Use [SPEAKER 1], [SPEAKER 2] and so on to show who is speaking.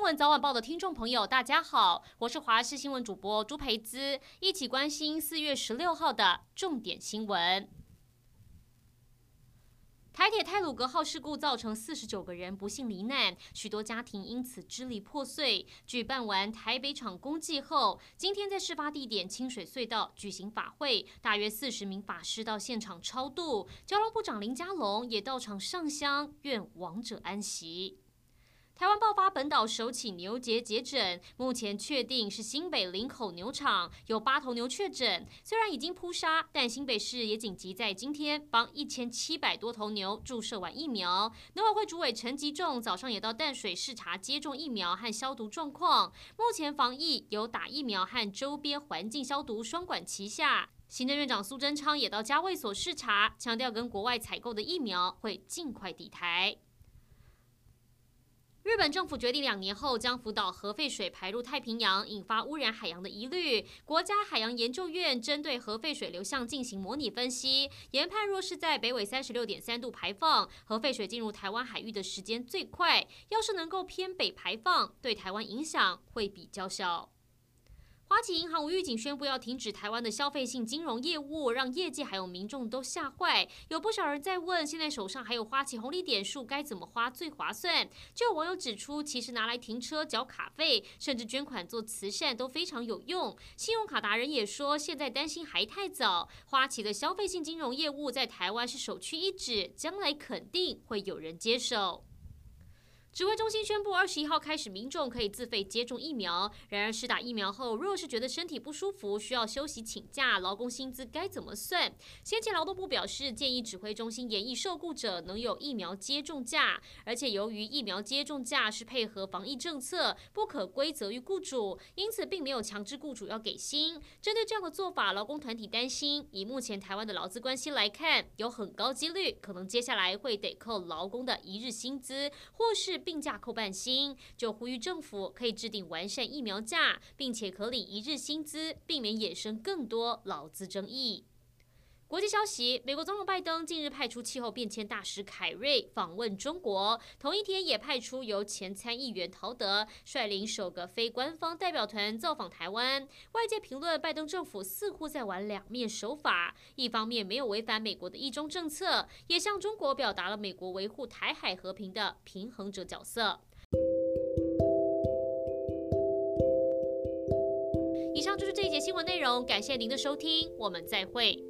[SPEAKER 1] 新闻早晚报的听众朋友，大家好，我是华视新闻主播朱培姿，一起关心四月十六号的重点新闻。台铁太鲁阁号事故造成四十九个人不幸罹难，许多家庭因此支离破碎。举办完台北场公祭后，今天在事发地点清水隧道举行法会，大约四十名法师到现场超度，交通部长林佳龙也到场上香，愿亡者安息。台湾爆发本岛首起牛结节疹，目前确定是新北林口牛场有八头牛确诊。虽然已经扑杀，但新北市也紧急在今天帮一千七百多头牛注射完疫苗。农委会主委陈吉仲早上也到淡水视察接种疫苗和消毒状况。目前防疫有打疫苗和周边环境消毒双管齐下。行政院长苏贞昌也到家卫所视察，强调跟国外采购的疫苗会尽快抵台。日本政府决定两年后将福岛核废水排入太平洋，引发污染海洋的疑虑。国家海洋研究院针对核废水流向进行模拟分析，研判若是在北纬三十六点三度排放，核废水进入台湾海域的时间最快；要是能够偏北排放，对台湾影响会比较小。花旗银行无预警宣布要停止台湾的消费性金融业务，让业界还有民众都吓坏。有不少人在问，现在手上还有花旗红利点数该怎么花最划算？就有网友指出，其实拿来停车、缴卡费，甚至捐款做慈善都非常有用。信用卡达人也说，现在担心还太早。花旗的消费性金融业务在台湾是首屈一指，将来肯定会有人接手。指挥中心宣布，二十一号开始，民众可以自费接种疫苗。然而，施打疫苗后，若是觉得身体不舒服，需要休息请假，劳工薪资该怎么算？先前劳动部表示，建议指挥中心研议受雇者能有疫苗接种假，而且由于疫苗接种假是配合防疫政策，不可归责于雇主，因此并没有强制雇主要给薪。针对这样的做法，劳工团体担心，以目前台湾的劳资关系来看，有很高几率可能接下来会得扣劳工的一日薪资，或是。病假扣半薪，就呼吁政府可以制定完善疫苗假，并且可领一日薪资，避免衍生更多劳资争议。国际消息：美国总统拜登近日派出气候变迁大使凯瑞访问中国，同一天也派出由前参议员陶德率领首个非官方代表团造访台湾。外界评论，拜登政府似乎在玩两面手法，一方面没有违反美国的一中政策，也向中国表达了美国维护台海和平的平衡者角色。以上就是这一节新闻内容，感谢您的收听，我们再会。